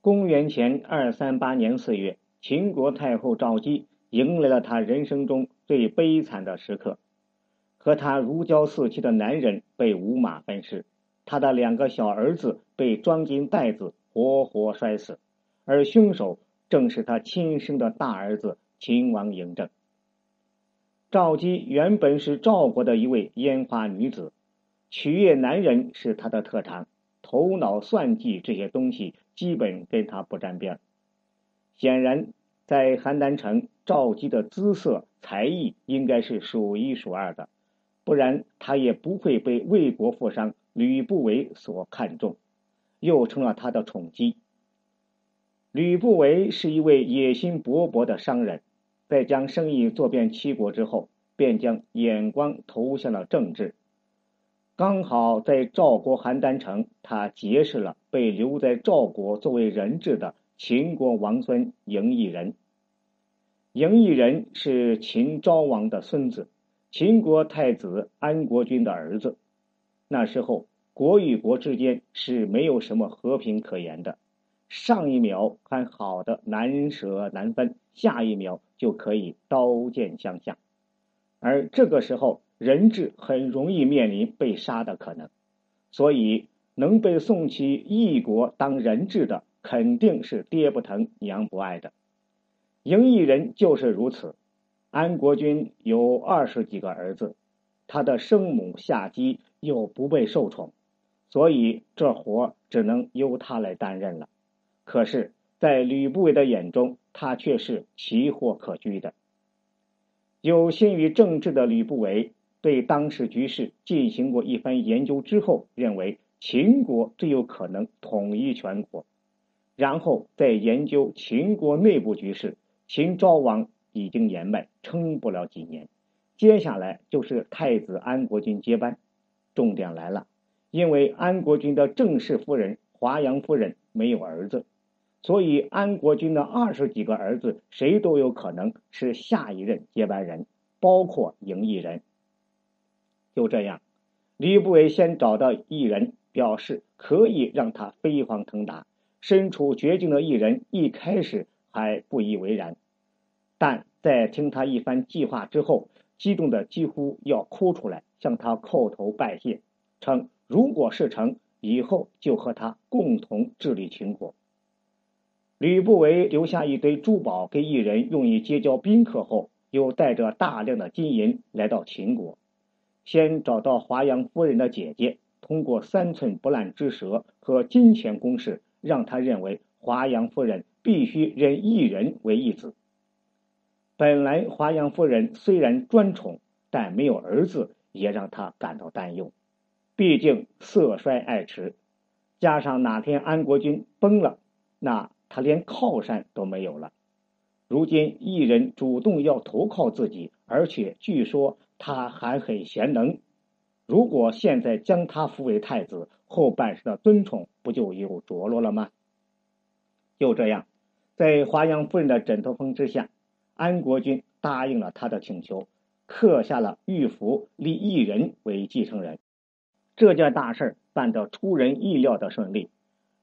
公元前二三八年四月，秦国太后赵姬迎来了她人生中最悲惨的时刻，和她如胶似漆的男人被五马分尸，她的两个小儿子被装进袋子活活摔死，而凶手正是他亲生的大儿子秦王嬴政。赵姬原本是赵国的一位烟花女子，取悦男人是她的特长，头脑算计这些东西基本跟他不沾边。显然，在邯郸城，赵姬的姿色才艺应该是数一数二的，不然他也不会被魏国富商吕不韦所看中，又成了他的宠姬。吕不韦是一位野心勃勃的商人。在将生意做遍七国之后，便将眼光投向了政治。刚好在赵国邯郸城，他结识了被留在赵国作为人质的秦国王孙嬴异人。嬴异人是秦昭王的孙子，秦国太子安国君的儿子。那时候，国与国之间是没有什么和平可言的。上一秒还好的难舍难分，下一秒就可以刀剑相向，而这个时候人质很容易面临被杀的可能，所以能被送去异国当人质的肯定是爹不疼娘不爱的。嬴异人就是如此。安国君有二十几个儿子，他的生母夏姬又不被受宠，所以这活只能由他来担任了。可是，在吕不韦的眼中，他却是奇货可居的。有心于政治的吕不韦，对当时局势进行过一番研究之后，认为秦国最有可能统一全国。然后再研究秦国内部局势，秦昭王已经年迈，撑不了几年。接下来就是太子安国君接班。重点来了，因为安国君的正式夫人华阳夫人没有儿子。所以，安国君的二十几个儿子，谁都有可能是下一任接班人，包括嬴异人。就这样，吕不韦先找到异人，表示可以让他飞黄腾达。身处绝境的异人一开始还不以为然，但在听他一番计划之后，激动的几乎要哭出来，向他叩头拜谢，称如果事成，以后就和他共同治理秦国。吕不韦留下一堆珠宝给异人用以结交宾客后，又带着大量的金银来到秦国，先找到华阳夫人的姐姐，通过三寸不烂之舌和金钱攻势，让他认为华阳夫人必须认异人为义子。本来华阳夫人虽然专宠，但没有儿子，也让他感到担忧。毕竟色衰爱弛，加上哪天安国君崩了，那……他连靠山都没有了，如今异人主动要投靠自己，而且据说他还很贤能。如果现在将他扶为太子，后半生的尊宠不就有着落了吗？就这样，在华阳夫人的枕头风之下，安国君答应了他的请求，刻下了玉符，立异人为继承人。这件大事办得出人意料的顺利。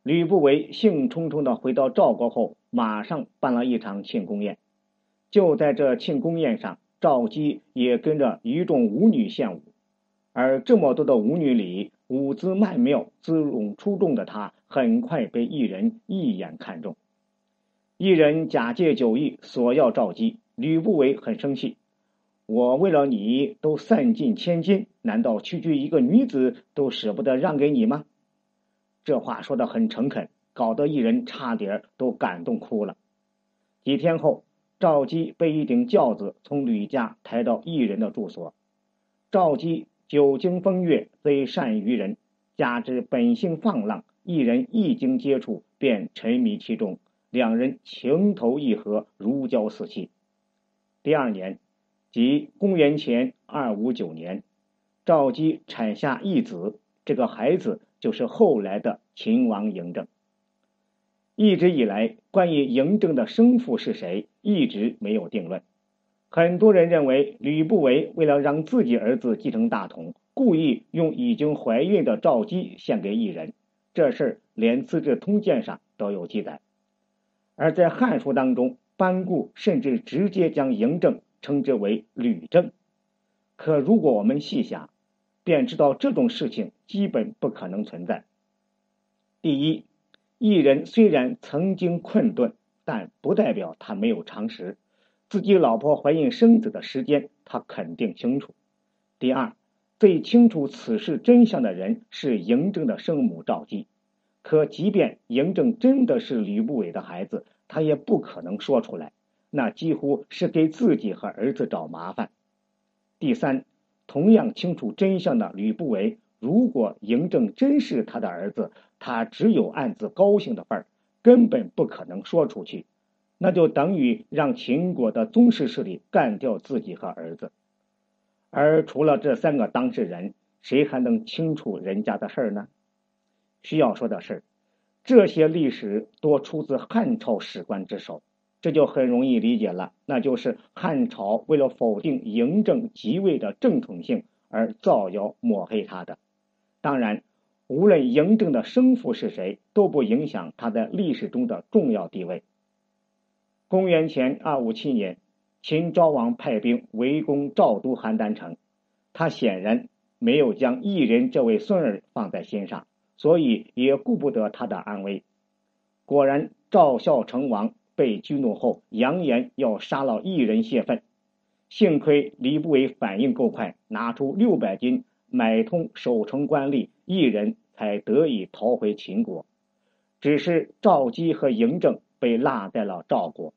吕不韦兴冲冲的回到赵国后，马上办了一场庆功宴。就在这庆功宴上，赵姬也跟着一众舞女献舞。而这么多的舞女里，舞姿曼妙、姿容出众的她，很快被异人一眼看中。一人假借酒意索要赵姬，吕不韦很生气：“我为了你都散尽千金，难道区区一个女子都舍不得让给你吗？”这话说的很诚恳，搞得一人差点都感动哭了。几天后，赵姬被一顶轿子从吕家抬到异人的住所。赵姬久经风月，虽善于人，加之本性放浪，一人一经接触便沉迷其中，两人情投意合，如胶似漆。第二年，即公元前二五九年，赵姬产下一子，这个孩子。就是后来的秦王嬴政。一直以来，关于嬴政的生父是谁，一直没有定论。很多人认为，吕不韦为了让自己儿子继承大统，故意用已经怀孕的赵姬献给异人。这事儿连《资治通鉴》上都有记载。而在《汉书》当中，班固甚至直接将嬴政称之为吕政。可如果我们细想，便知道这种事情基本不可能存在。第一，一人虽然曾经困顿，但不代表他没有常识。自己老婆怀孕生子的时间，他肯定清楚。第二，最清楚此事真相的人是嬴政的生母赵姬。可即便嬴政真的是吕不韦的孩子，他也不可能说出来，那几乎是给自己和儿子找麻烦。第三，同样清楚真相的吕不韦，如果嬴政真是他的儿子，他只有暗自高兴的份儿，根本不可能说出去。那就等于让秦国的宗室势力干掉自己和儿子。而除了这三个当事人，谁还能清楚人家的事儿呢？需要说的是，这些历史多出自汉朝史官之手，这就很容易理解了。那就是汉朝为了否定嬴政即位的正统性而造谣抹黑他的。当然，无论嬴政的生父是谁，都不影响他在历史中的重要地位。公元前二五七年，秦昭王派兵围攻赵都邯郸城，他显然没有将异人这位孙儿放在心上，所以也顾不得他的安危。果然，赵孝成王被激怒后，扬言要杀了异人泄愤。幸亏李不韦反应够快，拿出六百金买通守城官吏，一人才得以逃回秦国。只是赵姬和嬴政。被落在了赵国。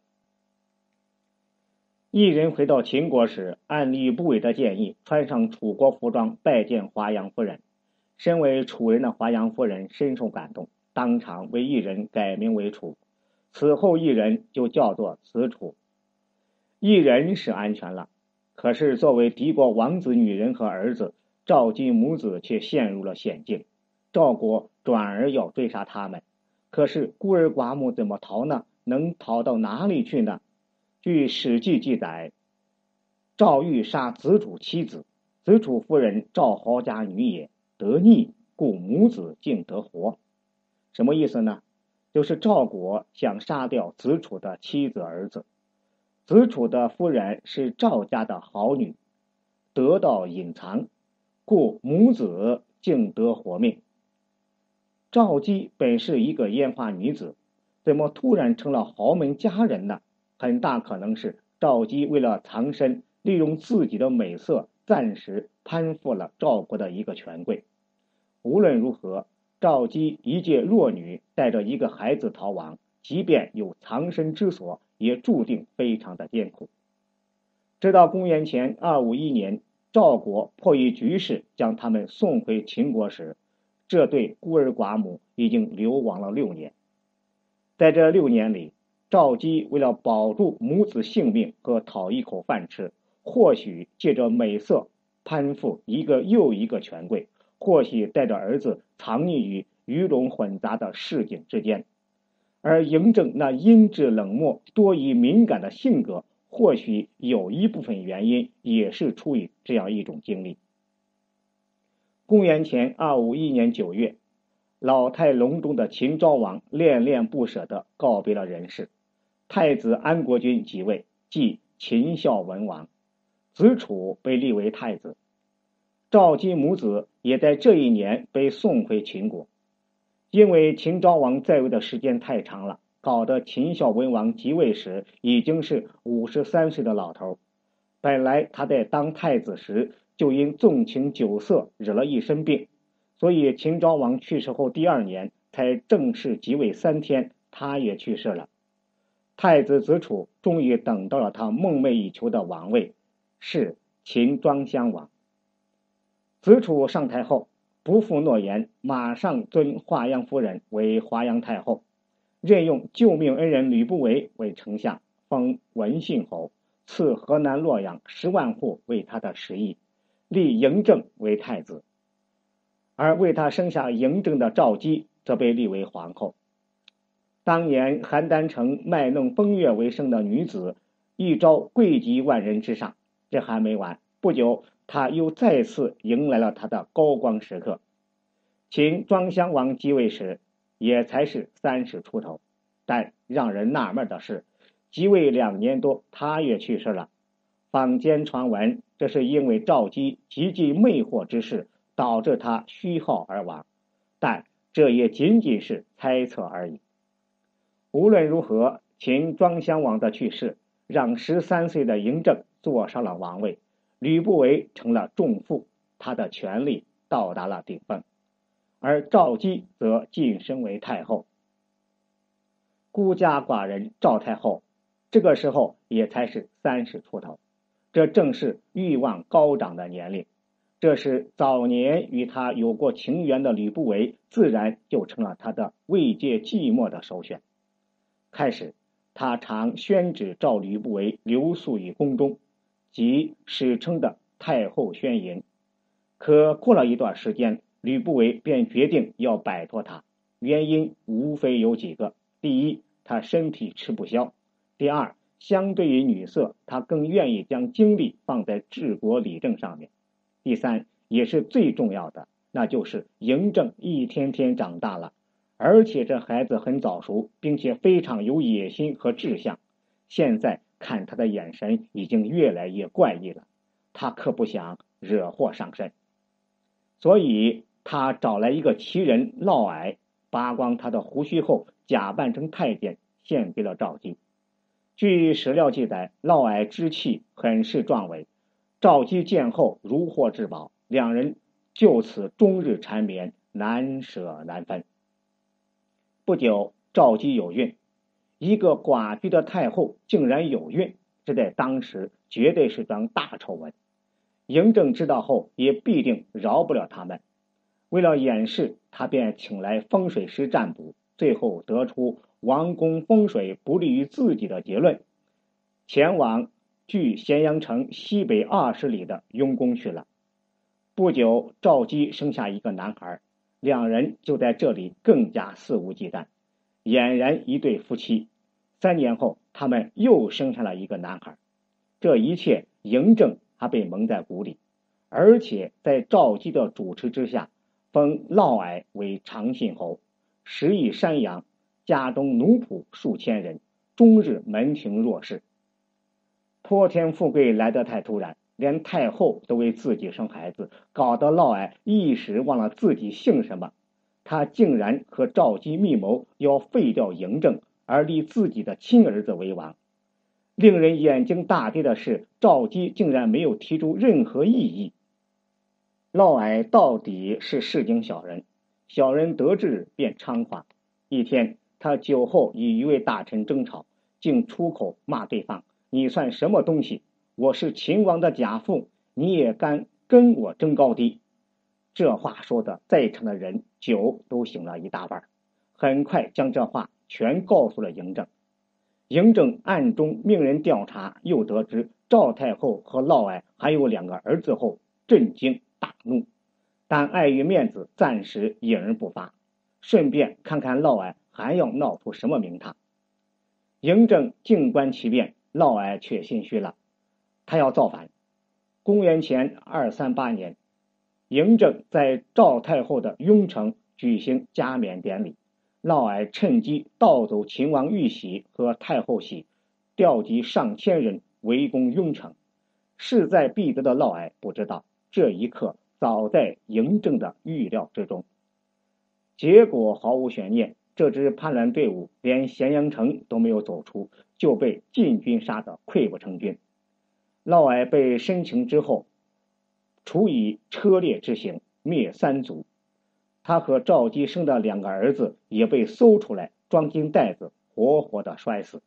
一人回到秦国时，按吕不韦的建议，穿上楚国服装拜见华阳夫人。身为楚人的华阳夫人深受感动，当场为一人改名为楚。此后，一人就叫做子楚。一人是安全了，可是作为敌国王子女人和儿子，赵姬母子却陷入了险境。赵国转而要追杀他们。可是孤儿寡母怎么逃呢？能逃到哪里去呢？据《史记》记载，赵欲杀子楚妻子，子楚夫人赵豪家女也，得逆，故母子竟得活。什么意思呢？就是赵国想杀掉子楚的妻子儿子，子楚的夫人是赵家的好女，得到隐藏，故母子竟得活命。赵姬本是一个烟花女子，怎么突然成了豪门佳人呢？很大可能是赵姬为了藏身，利用自己的美色，暂时攀附了赵国的一个权贵。无论如何，赵姬一介弱女，带着一个孩子逃亡，即便有藏身之所，也注定非常的艰苦。直到公元前二五一年，赵国迫于局势，将他们送回秦国时。这对孤儿寡母已经流亡了六年，在这六年里，赵姬为了保住母子性命和讨一口饭吃，或许借着美色攀附一个又一个权贵，或许带着儿子藏匿于鱼龙混杂的市井之间，而嬴政那阴质冷漠、多疑敏感的性格，或许有一部分原因也是出于这样一种经历。公元前二五一年九月，老态龙钟的秦昭王恋恋不舍地告别了人世，太子安国君即位，即秦孝文王，子楚被立为太子，赵姬母子也在这一年被送回秦国。因为秦昭王在位的时间太长了，搞得秦孝文王即位时已经是五十三岁的老头。本来他在当太子时。就因纵情酒色惹了一身病，所以秦昭王去世后第二年才正式即位三天，他也去世了。太子子楚终于等到了他梦寐以求的王位，是秦庄襄王。子楚上台后不负诺言，马上尊华阳夫人为华阳太后，任用救命恩人吕不韦为丞相，封文信侯，赐河南洛阳十万户为他的食邑。立嬴政为太子，而为他生下嬴政的赵姬则被立为皇后。当年邯郸城卖弄风月为生的女子，一朝贵及万人之上。这还没完，不久他又再次迎来了他的高光时刻。秦庄襄王继位时，也才是三十出头。但让人纳闷的是，即位两年多，他也去世了。坊间传闻，这是因为赵姬极尽魅惑之事，导致他虚耗而亡。但这也仅仅是猜测而已。无论如何，秦庄襄王的去世，让十三岁的嬴政坐上了王位，吕不韦成了重负，他的权力到达了顶峰，而赵姬则晋升为太后。孤家寡人赵太后，这个时候也才是三十出头，这正是欲望高涨的年龄。这时，早年与他有过情缘的吕不韦，自然就成了他的慰藉寂寞的首选。开始，他常宣旨召吕不韦留宿于宫中，即史称的太后宣营。可过了一段时间，吕不韦便决定要摆脱他，原因无非有几个：第一，他身体吃不消；第二，相对于女色，他更愿意将精力放在治国理政上面；第三，也是最重要的，那就是嬴政一天天长大了。而且这孩子很早熟，并且非常有野心和志向。现在看他的眼神已经越来越怪异了，他可不想惹祸上身，所以他找来一个奇人嫪毐，拔光他的胡须后，假扮成太监，献给了赵姬。据史料记载，嫪毐之气很是壮伟，赵姬见后如获至宝，两人就此终日缠绵，难舍难分。不久，赵姬有孕，一个寡居的太后竟然有孕，这在当时绝对是桩大丑闻。嬴政知道后，也必定饶不了他们。为了掩饰，他便请来风水师占卜，最后得出王宫风水不利于自己的结论，前往距咸阳城西北二十里的雍宫去了。不久，赵姬生下一个男孩。两人就在这里更加肆无忌惮，俨然一对夫妻。三年后，他们又生下了一个男孩。这一切，嬴政还被蒙在鼓里，而且在赵姬的主持之下，封嫪毐为长信侯，食邑山阳，家中奴仆数千人，终日门庭若市。泼天富贵来得太突然。连太后都为自己生孩子，搞得嫪毐一时忘了自己姓什么。他竟然和赵姬密谋，要废掉嬴政，而立自己的亲儿子为王。令人眼睛大跌的是，赵姬竟然没有提出任何异议。嫪毐到底是市井小人，小人得志便猖狂。一天，他酒后与一位大臣争吵，竟出口骂对方：“你算什么东西？”我是秦王的假父，你也敢跟我争高低？这话说的，在场的人酒都醒了一大半，很快将这话全告诉了嬴政。嬴政暗中命人调查，又得知赵太后和嫪毐还有两个儿子后，震惊怒，但碍于面子，暂时隐而不发，顺便看看嫪毐还要闹出什么名堂。嬴政静观其变，嫪毐却心虚了。他要造反。公元前二三八年，嬴政在赵太后的雍城举行加冕典礼，嫪毐趁机盗走秦王玉玺和太后玺，调集上千人围攻雍城。势在必得的嫪毐不知道，这一刻早在嬴政的预料之中。结果毫无悬念，这支叛乱队伍连咸阳城都没有走出，就被晋军杀得溃不成军。嫪毐被申请之后，处以车裂之刑，灭三族。他和赵姬生的两个儿子也被搜出来，装进袋子，活活的摔死。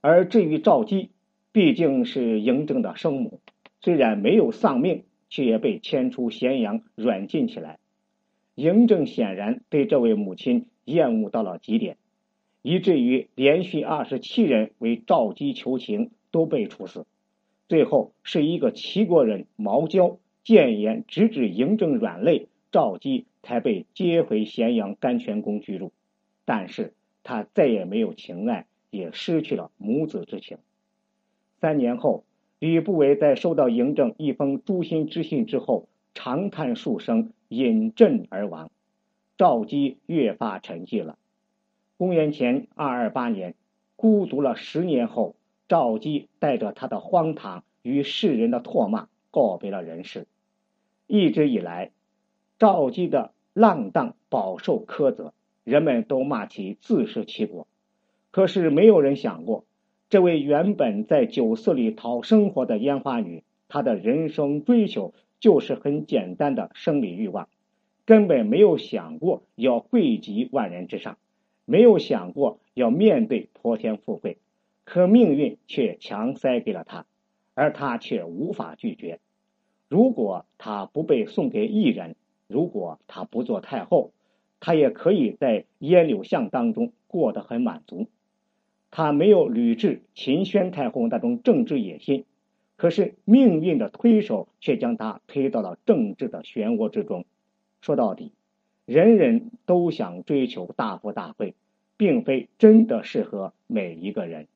而至于赵姬，毕竟是嬴政的生母，虽然没有丧命，却也被牵出咸阳软禁起来。嬴政显然对这位母亲厌恶到了极点，以至于连续二十七人为赵姬求情。都被处死，最后是一个齐国人毛娇谏言直指嬴政软肋，赵姬才被接回咸阳甘泉宫居住。但是他再也没有情爱，也失去了母子之情。三年后，吕不韦在收到嬴政一封诛心之信之后，长叹数声，饮鸩而亡。赵姬越发沉寂了。公元前二二八年，孤独了十年后，赵姬带着他的荒唐与世人的唾骂告别了人世。一直以来，赵姬的浪荡饱受苛责，人们都骂其自食其果。可是没有人想过，这位原本在酒肆里讨生活的烟花女，她的人生追求就是很简单的生理欲望，根本没有想过要贵及万人之上，没有想过要面对泼天富贵。可命运却强塞给了她，而她却无法拒绝。如果她不被送给异人，如果她不做太后，她也可以在烟柳巷当中过得很满足。他没有吕雉、秦宣太后那种政治野心，可是命运的推手却将他推到了政治的漩涡之中。说到底，人人都想追求大富大贵，并非真的适合每一个人。